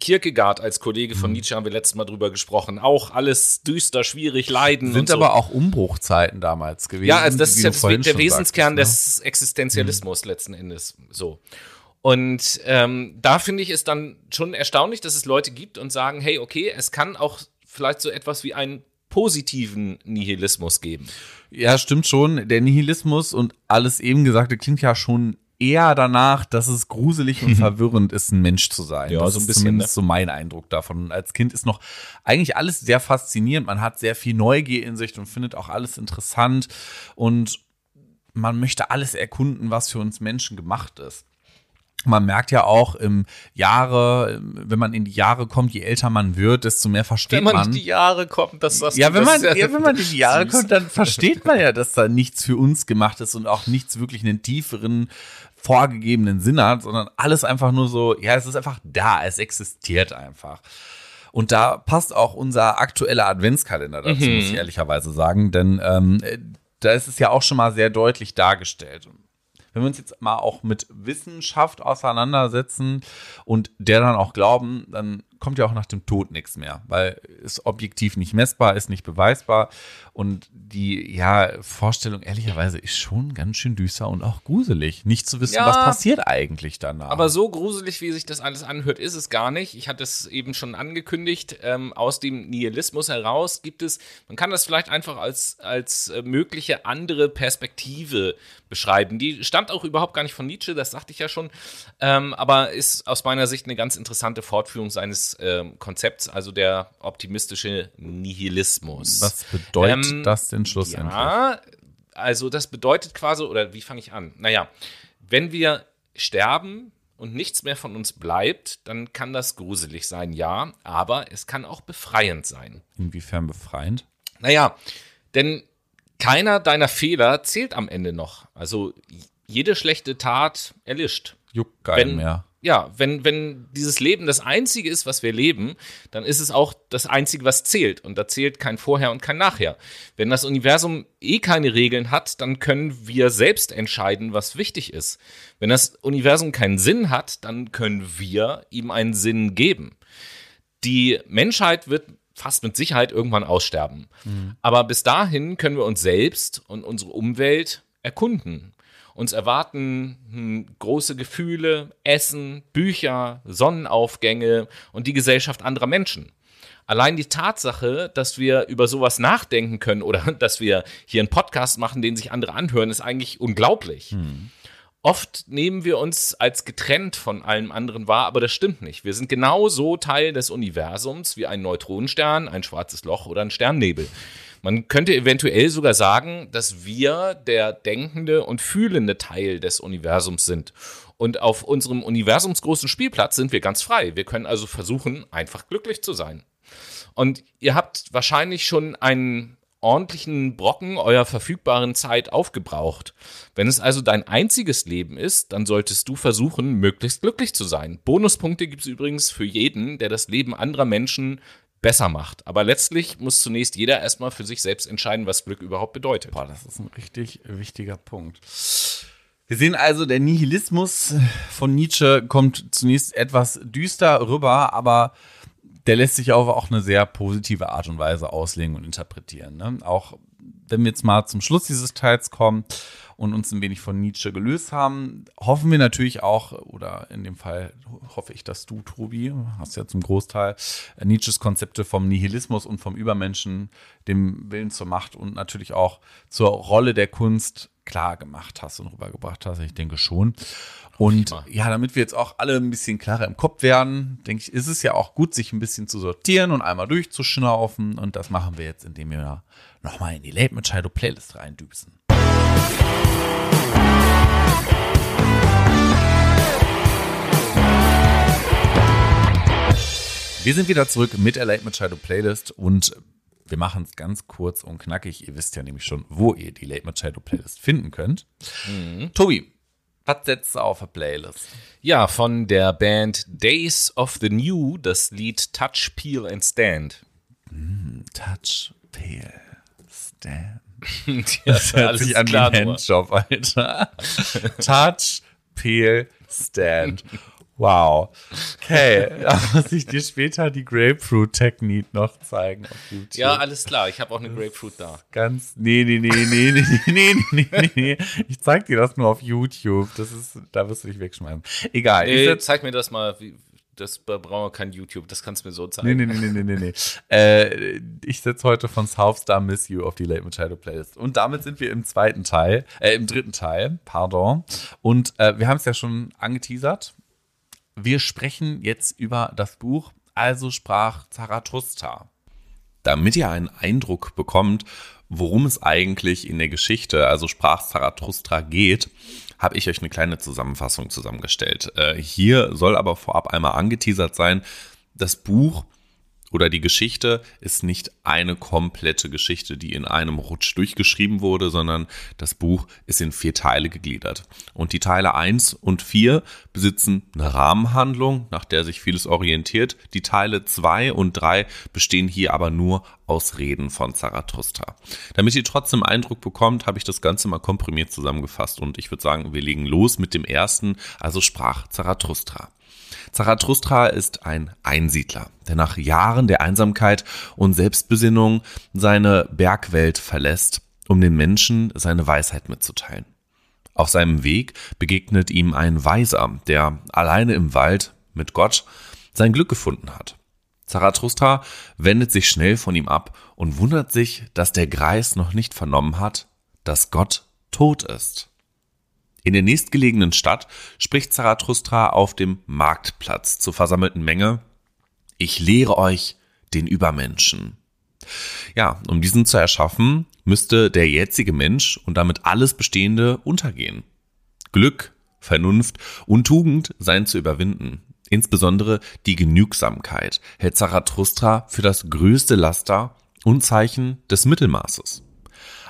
Kierkegaard als Kollege Mhm. von Nietzsche haben wir letztes Mal drüber gesprochen. Auch alles düster, schwierig, Leiden Sind so. aber auch Umbruchzeiten damals gewesen. ja, also das ist ja das, der Wesenskern sagtest, des Existenzialismus letzten Endes. So. Und ähm, da finde ich es dann schon erstaunlich, dass es Leute gibt und sagen, hey, okay, es kann auch vielleicht so etwas wie einen positiven Nihilismus geben. Ja, stimmt schon. Der Nihilismus und alles eben Gesagte klingt ja schon eher danach, dass es gruselig und verwirrend ist, ein Mensch zu sein. Ja, das so ein ist bisschen, zumindest ne? so mein Eindruck davon. Als Kind ist noch eigentlich alles sehr faszinierend. Man hat sehr viel Neugier in sich und findet auch alles interessant. Und man möchte alles erkunden, was für uns Menschen gemacht ist. Man merkt ja auch im Jahre, wenn man in die Jahre kommt, je älter man wird, desto mehr versteht Wenn man man. in die Jahre kommt, dass das Ja, wenn man, ist ja, wenn man in die Jahre süß. kommt, dann versteht man ja, dass da nichts für uns gemacht ist und auch nichts wirklich einen tieferen, vorgegebenen Sinn hat, sondern alles einfach nur so, ja, es ist einfach da, es existiert einfach. Und da passt auch unser aktueller Adventskalender dazu, muss ich ehrlicherweise sagen, denn ähm, äh, da ist es ja auch schon mal sehr deutlich dargestellt. Wenn wir uns jetzt mal auch mit Wissenschaft auseinandersetzen und der dann auch glauben, dann kommt ja auch nach dem Tod nichts mehr, weil es objektiv nicht messbar ist, nicht beweisbar und die ja Vorstellung ehrlicherweise ist schon ganz schön düster und auch gruselig, nicht zu wissen, Ja. was passiert eigentlich danach. Aber so gruselig, wie sich das alles anhört, ist es gar nicht. Ich hatte es eben schon angekündigt. Ähm, aus dem Nihilismus heraus gibt es, man kann das vielleicht einfach als, als äh, mögliche andere Perspektive beschreiben. Die stammt auch überhaupt gar nicht von Nietzsche, das sagte ich ja schon, ähm, aber ist aus meiner Sicht eine ganz interessante Fortführung seines ähm, Konzepts, also der optimistische Nihilismus. was bedeutet Ähm, das denn schlussendlich? Ja, also das bedeutet quasi, oder wie fange ich an? Naja, wenn wir sterben und nichts mehr von uns bleibt, dann kann das gruselig sein, ja, aber es kann auch befreiend sein. Inwiefern befreiend? Naja, denn keiner deiner Fehler zählt am Ende noch. Also jede schlechte Tat erlischt. Juckt keinen mehr. Ja, wenn, wenn dieses Leben das Einzige ist, was wir leben, dann ist es auch das Einzige, was zählt. Und da zählt kein Vorher und kein Nachher. Wenn das Universum eh keine Regeln hat, dann können wir selbst entscheiden, was wichtig ist. Wenn das Universum keinen Sinn hat, dann können wir ihm einen Sinn geben. Die Menschheit wird fast mit Sicherheit irgendwann aussterben. Mhm. Aber bis dahin können wir uns selbst und unsere Umwelt erkunden. Uns erwarten hm, große Gefühle, Essen, Bücher, Sonnenaufgänge und die Gesellschaft anderer Menschen. Allein die Tatsache, dass wir über sowas nachdenken können oder dass wir hier einen Podcast machen, den sich andere anhören, ist eigentlich unglaublich. Hm. Oft nehmen wir uns als getrennt von allem anderen wahr, aber das stimmt nicht. Wir sind genauso Teil des Universums wie ein Neutronenstern, ein schwarzes Loch oder ein Sternnebel. Man könnte eventuell sogar sagen, dass wir der denkende und fühlende Teil des Universums sind. Und auf unserem universumsgroßen Spielplatz sind wir ganz frei. Wir können also versuchen, einfach glücklich zu sein. Und ihr habt wahrscheinlich schon einen ordentlichen Brocken eurer verfügbaren Zeit aufgebraucht. Wenn es also dein einziges Leben ist, dann solltest du versuchen, möglichst glücklich zu sein. Bonuspunkte gibt es übrigens für jeden, der das Leben anderer Menschen besser macht. Aber letztlich muss zunächst jeder erstmal für sich selbst entscheiden, was Glück überhaupt bedeutet. Boah, das ist ein richtig wichtiger Punkt. Wir sehen also, der Nihilismus von Nietzsche kommt zunächst etwas düster rüber, aber der lässt sich auf auch eine sehr positive Art und Weise auslegen und interpretieren. Ne? Auch wenn wir jetzt mal zum Schluss dieses Teils kommen und uns ein wenig von Nietzsche gelöst haben, hoffen wir natürlich auch, oder in dem Fall hoffe ich, dass du, Tobi, hast ja zum Großteil Nietzsches Konzepte vom Nihilismus und vom Übermenschen, dem Willen zur Macht und natürlich auch zur Rolle der Kunst klar gemacht hast und rübergebracht hast. Ich denke schon. Und ja, damit wir jetzt auch alle ein bisschen klarer im Kopf werden, denke ich, ist es ja auch gut, sich ein bisschen zu sortieren und einmal durchzuschnaufen. Und das machen wir jetzt, indem wir nochmal in die Late Machado Playlist reindüsen. Wir sind wieder zurück mit der Late Machado Playlist und wir machen es ganz kurz und knackig. Ihr wisst ja nämlich schon, wo ihr die Late Machado Playlist finden könnt. Mhm. Tobi, was setzt du auf der Playlist? Ja, von der Band Days of the New das Lied Touch, Peel and Stand. Mm, touch, Peel, Stand. das hört sich an wie ein Handjob, Alter. Touch, Peel, Stand. Wow. Okay, da muss ich dir später die Grapefruit-Technik noch zeigen auf YouTube. Ja, alles klar. Ich habe auch eine Grapefruit da. Ganz, nee, nee, nee, nee, nee, nee, nee, nee, nee. Ich zeig dir das nur auf YouTube. Das ist, da wirst du dich wegschmeißen. Egal. Nee, zeig mir das mal, wie, das brauchen wir kein YouTube, das kannst du mir so zeigen. Nee, nee, nee, nee, nee, nee. äh, ich setze heute von Southstar Miss You auf die Late Machado Playlist. Und damit sind wir im zweiten Teil, äh, im dritten Teil, pardon. Und äh, wir haben es ja schon angeteasert. Wir sprechen jetzt über das Buch Also sprach Zarathustra. Damit ihr einen Eindruck bekommt, worum es eigentlich in der Geschichte, also sprach Zarathustra geht, habe ich euch eine kleine Zusammenfassung zusammengestellt. Äh, hier soll aber vorab einmal angeteasert sein, das Buch oder die Geschichte ist nicht eine komplette Geschichte, die in einem Rutsch durchgeschrieben wurde, sondern das Buch ist in vier Teile gegliedert. Und die Teile eins und vier besitzen eine Rahmenhandlung, nach der sich vieles orientiert. Die Teile zwei und drei bestehen hier aber nur aus Reden von Zarathustra. Damit ihr trotzdem Eindruck bekommt, habe ich das Ganze mal komprimiert zusammengefasst und ich würde sagen, wir legen los mit dem ersten, also sprach Zarathustra. Zarathustra ist ein Einsiedler, der nach Jahren der Einsamkeit und Selbstbesinnung seine Bergwelt verlässt, um den Menschen seine Weisheit mitzuteilen. Auf seinem Weg begegnet ihm ein Weiser, der alleine im Wald mit Gott sein Glück gefunden hat. Zarathustra wendet sich schnell von ihm ab und wundert sich, dass der Greis noch nicht vernommen hat, dass Gott tot ist. In der nächstgelegenen Stadt spricht Zarathustra auf dem Marktplatz zur versammelten Menge. Ich lehre euch den Übermenschen. Ja, um diesen zu erschaffen, müsste der jetzige Mensch und damit alles Bestehende untergehen. Glück, Vernunft und Tugend seien zu überwinden. Insbesondere die Genügsamkeit hält Zarathustra für das größte Laster und Zeichen des Mittelmaßes.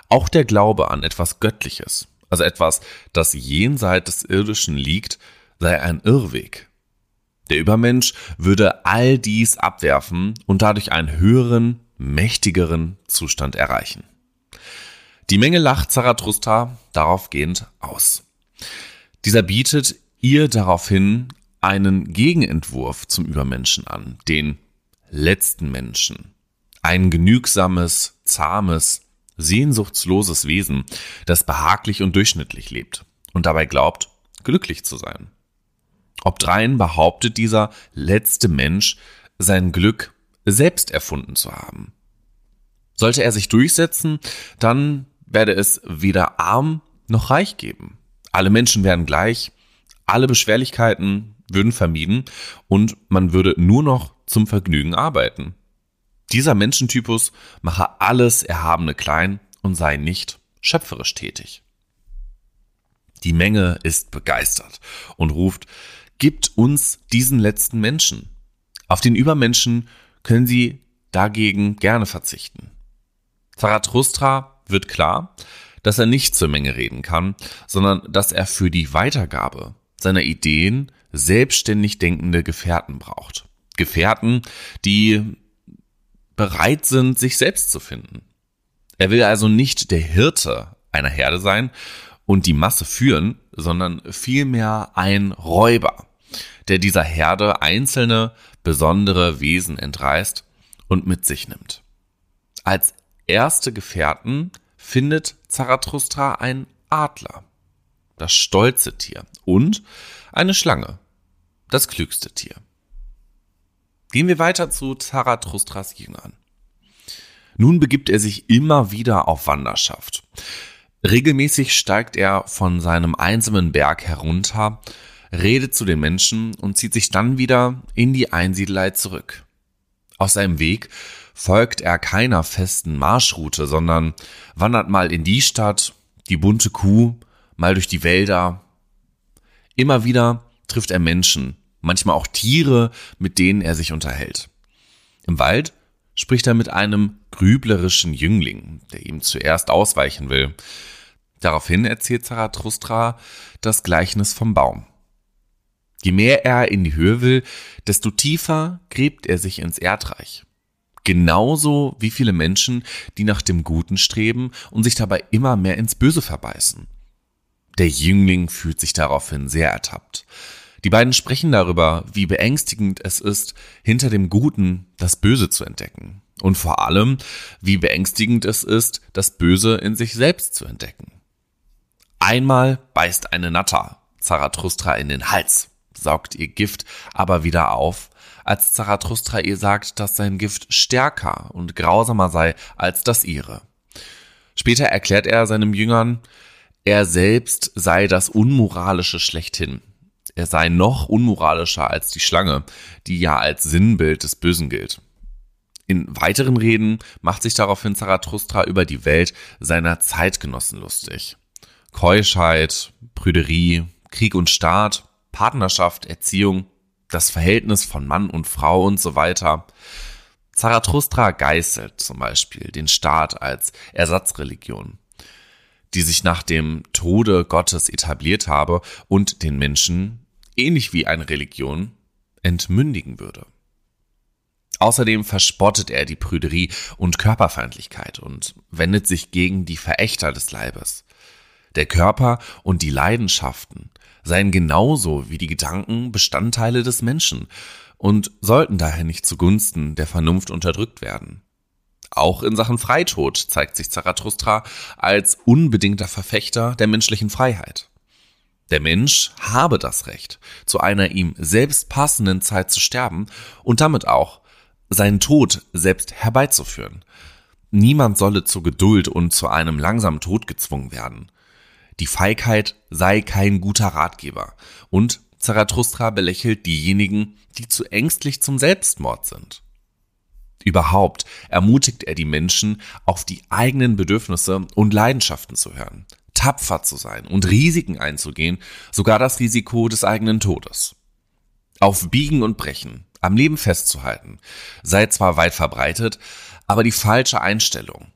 Auch der Glaube an etwas Göttliches also etwas, das jenseits des Irdischen liegt, sei ein Irrweg. Der Übermensch würde all dies abwerfen und dadurch einen höheren, mächtigeren Zustand erreichen. Die Menge lacht Zarathustra daraufgehend aus. Dieser bietet ihr daraufhin einen Gegenentwurf zum Übermenschen an, den letzten Menschen. Ein genügsames, zahmes, sehnsuchtsloses Wesen, das behaglich und durchschnittlich lebt und dabei glaubt, glücklich zu sein. Obdrein behauptet dieser letzte Mensch, sein Glück selbst erfunden zu haben. Sollte er sich durchsetzen, dann werde es weder arm noch reich geben. Alle Menschen wären gleich, alle Beschwerlichkeiten würden vermieden und man würde nur noch zum Vergnügen arbeiten. Dieser Menschentypus mache alles Erhabene klein und sei nicht schöpferisch tätig. Die Menge ist begeistert und ruft, gibt uns diesen letzten Menschen. Auf den Übermenschen können sie dagegen gerne verzichten. Zarathustra wird klar, dass er nicht zur Menge reden kann, sondern dass er für die Weitergabe seiner Ideen selbstständig denkende Gefährten braucht. Gefährten, die bereit sind, sich selbst zu finden. Er will also nicht der Hirte einer Herde sein und die Masse führen, sondern vielmehr ein Räuber, der dieser Herde einzelne, besondere Wesen entreißt und mit sich nimmt. Als erste Gefährten findet Zarathustra ein Adler, das stolze Tier, und eine Schlange, das klügste Tier. Gehen wir weiter zu Zarathustras Jüngern. Nun begibt er sich immer wieder auf Wanderschaft. Regelmäßig steigt er von seinem einsamen Berg herunter, redet zu den Menschen und zieht sich dann wieder in die Einsiedelei zurück. Auf seinem Weg folgt er keiner festen Marschroute, sondern wandert mal in die Stadt, die bunte Kuh, mal durch die Wälder. Immer wieder trifft er Menschen, manchmal auch Tiere, mit denen er sich unterhält. Im Wald spricht er mit einem grüblerischen Jüngling, der ihm zuerst ausweichen will. Daraufhin erzählt Zarathustra das Gleichnis vom Baum. Je mehr er in die Höhe will, desto tiefer gräbt er sich ins Erdreich. Genauso wie viele Menschen, die nach dem Guten streben und sich dabei immer mehr ins Böse verbeißen. Der Jüngling fühlt sich daraufhin sehr ertappt. Die beiden sprechen darüber, wie beängstigend es ist, hinter dem Guten das Böse zu entdecken. Und vor allem, wie beängstigend es ist, das Böse in sich selbst zu entdecken. Einmal beißt eine Natter Zarathustra in den Hals, saugt ihr Gift aber wieder auf, als Zarathustra ihr sagt, dass sein Gift stärker und grausamer sei als das ihre. Später erklärt er seinem Jüngern, er selbst sei das Unmoralische schlechthin, er sei noch unmoralischer als die Schlange, die ja als Sinnbild des Bösen gilt. In weiteren Reden macht sich daraufhin Zarathustra über die Welt seiner Zeitgenossen lustig. Keuschheit, Prüderie, Krieg und Staat, Partnerschaft, Erziehung, das Verhältnis von Mann und Frau und so weiter. Zarathustra geißelt zum Beispiel den Staat als Ersatzreligion die sich nach dem Tode Gottes etabliert habe und den Menschen ähnlich wie eine Religion, entmündigen würde. Außerdem verspottet er die Prüderie und Körperfeindlichkeit und wendet sich gegen die Verächter des Leibes. Der Körper und die Leidenschaften seien genauso wie die Gedanken Bestandteile des Menschen und sollten daher nicht zugunsten der Vernunft unterdrückt werden. Auch in Sachen Freitod zeigt sich Zarathustra als unbedingter Verfechter der menschlichen Freiheit. Der Mensch habe das Recht, zu einer ihm selbst passenden Zeit zu sterben und damit auch seinen Tod selbst herbeizuführen. Niemand solle zur Geduld und zu einem langsamen Tod gezwungen werden. Die Feigheit sei kein guter Ratgeber und Zarathustra belächelt diejenigen, die zu ängstlich zum Selbstmord sind. Überhaupt ermutigt er die Menschen, auf die eigenen Bedürfnisse und Leidenschaften zu hören tapfer zu sein und Risiken einzugehen, sogar das Risiko des eigenen Todes. Auf Biegen und Brechen, am Leben festzuhalten, sei zwar weit verbreitet, aber die falsche Einstellung.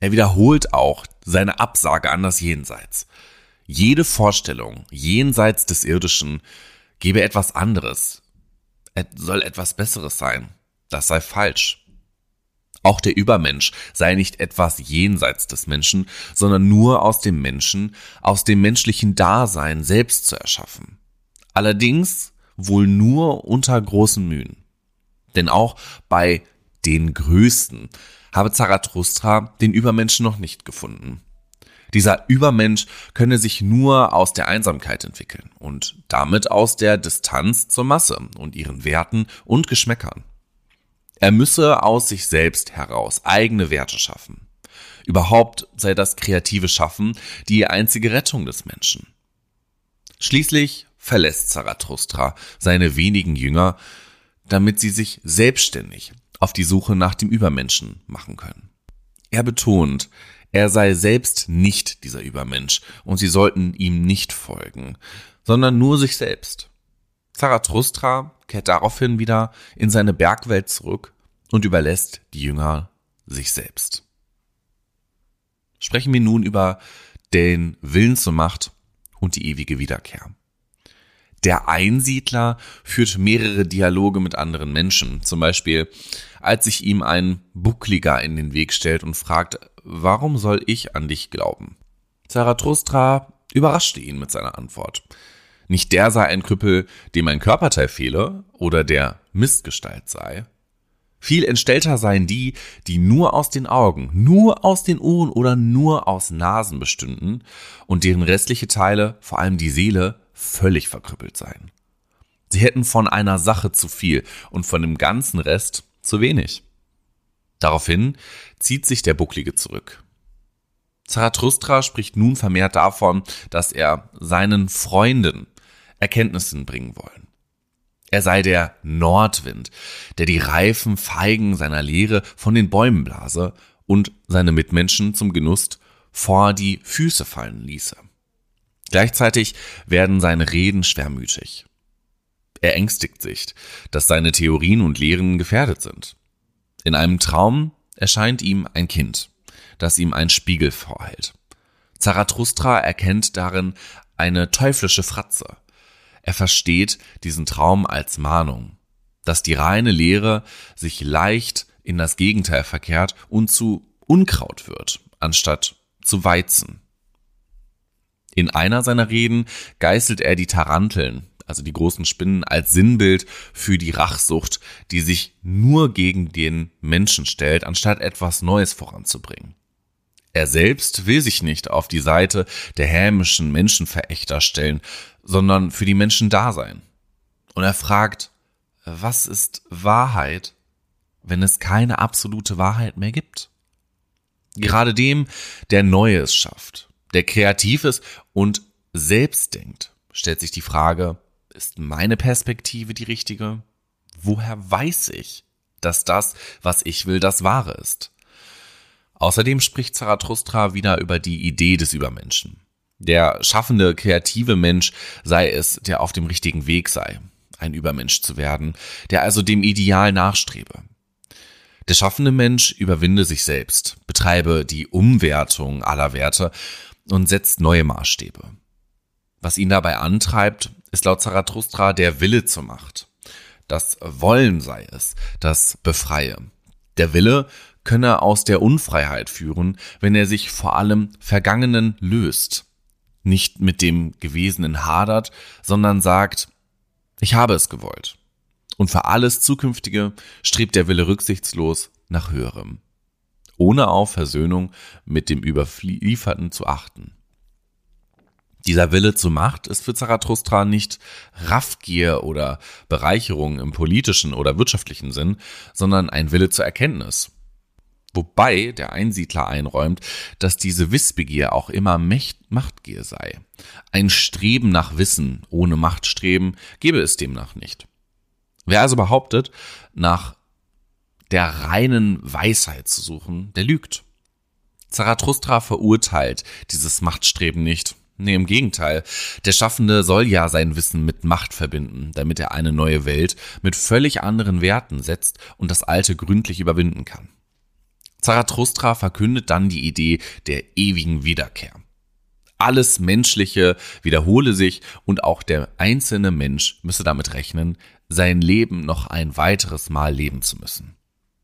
Er wiederholt auch seine Absage an das Jenseits. Jede Vorstellung jenseits des Irdischen gebe etwas anderes, soll etwas Besseres sein. Das sei falsch. Auch der Übermensch sei nicht etwas jenseits des Menschen, sondern nur aus dem Menschen, aus dem menschlichen Dasein selbst zu erschaffen. Allerdings wohl nur unter großen Mühen. Denn auch bei den Größten habe Zarathustra den Übermenschen noch nicht gefunden. Dieser Übermensch könne sich nur aus der Einsamkeit entwickeln und damit aus der Distanz zur Masse und ihren Werten und Geschmäckern. Er müsse aus sich selbst heraus eigene Werte schaffen. Überhaupt sei das kreative Schaffen die einzige Rettung des Menschen. Schließlich verlässt Zarathustra seine wenigen Jünger, damit sie sich selbstständig auf die Suche nach dem Übermenschen machen können. Er betont, er sei selbst nicht dieser Übermensch und sie sollten ihm nicht folgen, sondern nur sich selbst. Zarathustra kehrt daraufhin wieder in seine Bergwelt zurück und überlässt die Jünger sich selbst. Sprechen wir nun über den Willen zur Macht und die ewige Wiederkehr. Der Einsiedler führt mehrere Dialoge mit anderen Menschen, zum Beispiel als sich ihm ein Buckliger in den Weg stellt und fragt, warum soll ich an dich glauben? Zarathustra überraschte ihn mit seiner Antwort. Nicht der sei ein Krüppel, dem ein Körperteil fehle oder der Mistgestalt sei. Viel entstellter seien die, die nur aus den Augen, nur aus den Ohren oder nur aus Nasen bestünden und deren restliche Teile, vor allem die Seele, völlig verkrüppelt seien. Sie hätten von einer Sache zu viel und von dem ganzen Rest zu wenig. Daraufhin zieht sich der Bucklige zurück. Zarathustra spricht nun vermehrt davon, dass er seinen Freunden Erkenntnissen bringen wollen. Er sei der Nordwind, der die reifen Feigen seiner Lehre von den Bäumen blase und seine Mitmenschen zum Genuss vor die Füße fallen ließe. Gleichzeitig werden seine Reden schwermütig. Er ängstigt sich, dass seine Theorien und Lehren gefährdet sind. In einem Traum erscheint ihm ein Kind, das ihm einen Spiegel vorhält. Zarathustra erkennt darin eine teuflische Fratze. Er versteht diesen Traum als Mahnung, dass die reine Lehre sich leicht in das Gegenteil verkehrt und zu Unkraut wird, anstatt zu Weizen. In einer seiner Reden geißelt er die Taranteln, also die großen Spinnen, als Sinnbild für die Rachsucht, die sich nur gegen den Menschen stellt, anstatt etwas Neues voranzubringen. Er selbst will sich nicht auf die Seite der hämischen Menschenverächter stellen, sondern für die Menschen da sein. Und er fragt, was ist Wahrheit, wenn es keine absolute Wahrheit mehr gibt? Gerade dem, der Neues schafft, der kreativ ist und selbst denkt, stellt sich die Frage, ist meine Perspektive die richtige? Woher weiß ich, dass das, was ich will, das Wahre ist? Außerdem spricht Zarathustra wieder über die Idee des Übermenschen. Der schaffende, kreative Mensch sei es, der auf dem richtigen Weg sei, ein Übermensch zu werden, der also dem Ideal nachstrebe. Der schaffende Mensch überwinde sich selbst, betreibe die Umwertung aller Werte und setzt neue Maßstäbe. Was ihn dabei antreibt, ist laut Zarathustra der Wille zur Macht. Das Wollen sei es, das befreie. Der Wille könne aus der Unfreiheit führen, wenn er sich vor allem Vergangenen löst, nicht mit dem Gewesenen hadert, sondern sagt, ich habe es gewollt. Und für alles Zukünftige strebt der Wille rücksichtslos nach Höherem, ohne auf Versöhnung mit dem Überlieferten zu achten. Dieser Wille zur Macht ist für Zarathustra nicht Raffgier oder Bereicherung im politischen oder wirtschaftlichen Sinn, sondern ein Wille zur Erkenntnis. Wobei der Einsiedler einräumt, dass diese Wissbegier auch immer Machtgier sei. Ein Streben nach Wissen ohne Machtstreben gebe es demnach nicht. Wer also behauptet, nach der reinen Weisheit zu suchen, der lügt. Zarathustra verurteilt dieses Machtstreben nicht Nee, im Gegenteil. Der Schaffende soll ja sein Wissen mit Macht verbinden, damit er eine neue Welt mit völlig anderen Werten setzt und das alte gründlich überwinden kann. Zarathustra verkündet dann die Idee der ewigen Wiederkehr. Alles Menschliche wiederhole sich und auch der einzelne Mensch müsse damit rechnen, sein Leben noch ein weiteres Mal leben zu müssen.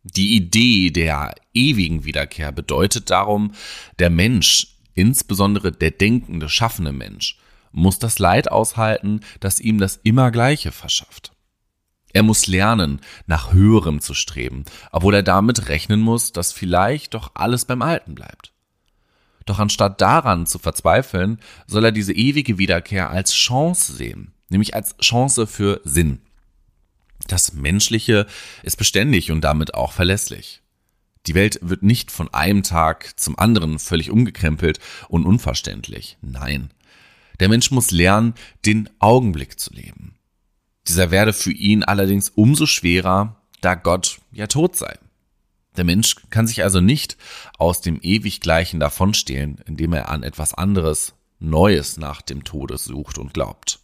Die Idee der ewigen Wiederkehr bedeutet darum, der Mensch, insbesondere der denkende, schaffende Mensch, muss das Leid aushalten, das ihm das immer Gleiche verschafft. Er muss lernen, nach Höherem zu streben, obwohl er damit rechnen muss, dass vielleicht doch alles beim Alten bleibt. Doch anstatt daran zu verzweifeln, soll er diese ewige Wiederkehr als Chance sehen, nämlich als Chance für Sinn. Das Menschliche ist beständig und damit auch verlässlich. Die Welt wird nicht von einem Tag zum anderen völlig umgekrempelt und unverständlich. Nein. Der Mensch muss lernen, den Augenblick zu leben. Dieser werde für ihn allerdings umso schwerer, da Gott ja tot sei. Der Mensch kann sich also nicht aus dem ewig Gleichen davonstehlen, indem er an etwas anderes, Neues nach dem Tode sucht und glaubt.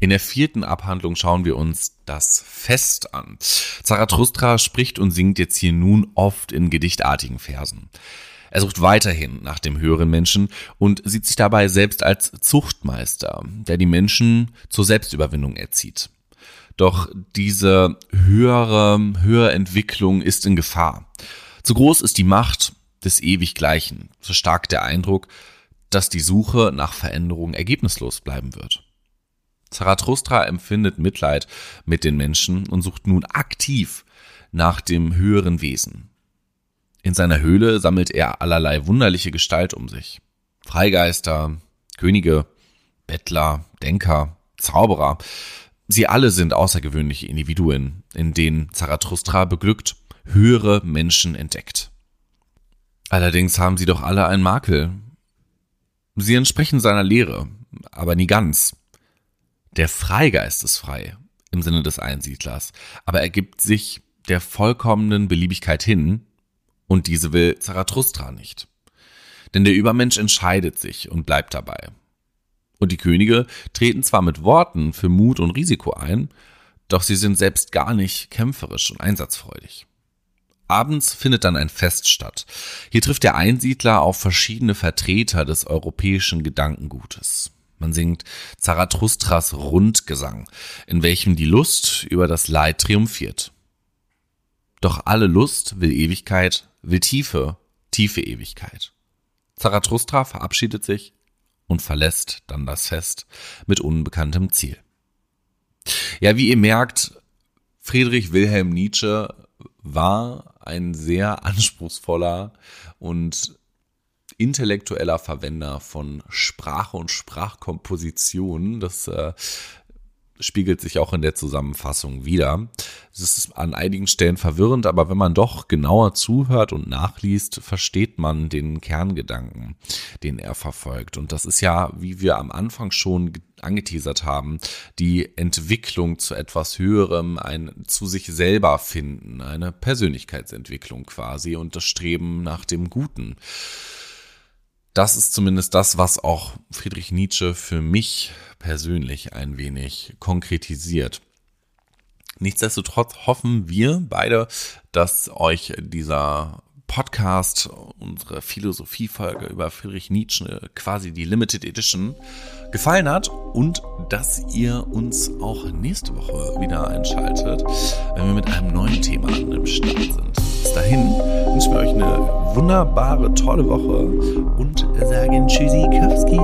In der vierten Abhandlung schauen wir uns das Fest an. Zarathustra spricht und singt jetzt hier nun oft in gedichtartigen Versen. Er sucht weiterhin nach dem höheren Menschen und sieht sich dabei selbst als Zuchtmeister, der die Menschen zur Selbstüberwindung erzieht. Doch diese höhere, höhere Entwicklung ist in Gefahr. Zu groß ist die Macht des Ewiggleichen, so stark der Eindruck, dass die Suche nach Veränderung ergebnislos bleiben wird. Zarathustra empfindet Mitleid mit den Menschen und sucht nun aktiv nach dem höheren Wesen. In seiner Höhle sammelt er allerlei wunderliche Gestalt um sich. Freigeister, Könige, Bettler, Denker, Zauberer, Sie alle sind außergewöhnliche Individuen, in denen Zarathustra beglückt höhere Menschen entdeckt. Allerdings haben sie doch alle einen Makel. Sie entsprechen seiner Lehre, aber nie ganz. Der Freigeist ist frei im Sinne des Einsiedlers, aber er gibt sich der vollkommenen Beliebigkeit hin, und diese will Zarathustra nicht. Denn der Übermensch entscheidet sich und bleibt dabei. Und die Könige treten zwar mit Worten für Mut und Risiko ein, doch sie sind selbst gar nicht kämpferisch und einsatzfreudig. Abends findet dann ein Fest statt. Hier trifft der Einsiedler auf verschiedene Vertreter des europäischen Gedankengutes. Man singt Zarathustras Rundgesang, in welchem die Lust über das Leid triumphiert. Doch alle Lust will Ewigkeit, will Tiefe, tiefe Ewigkeit. Zarathustra verabschiedet sich und verlässt dann das Fest mit unbekanntem Ziel. Ja, wie ihr merkt, Friedrich Wilhelm Nietzsche war ein sehr anspruchsvoller und intellektueller Verwender von Sprache und Sprachkomposition. Das äh, spiegelt sich auch in der Zusammenfassung wieder. Es ist an einigen Stellen verwirrend, aber wenn man doch genauer zuhört und nachliest, versteht man den Kerngedanken, den er verfolgt. Und das ist ja, wie wir am Anfang schon angeteasert haben, die Entwicklung zu etwas Höherem, ein zu sich selber finden, eine Persönlichkeitsentwicklung quasi und das Streben nach dem Guten das ist zumindest das, was auch Friedrich Nietzsche für mich persönlich ein wenig konkretisiert. Nichtsdestotrotz hoffen wir beide, dass euch dieser Podcast, unsere Philosophiefolge über Friedrich Nietzsche, quasi die Limited Edition, gefallen hat und dass ihr uns auch nächste Woche wieder einschaltet, wenn wir mit einem neuen Thema an dem Start sind. Bis dahin wünschen wir euch eine wunderbare, tolle Woche und sagen Tschüssikowski.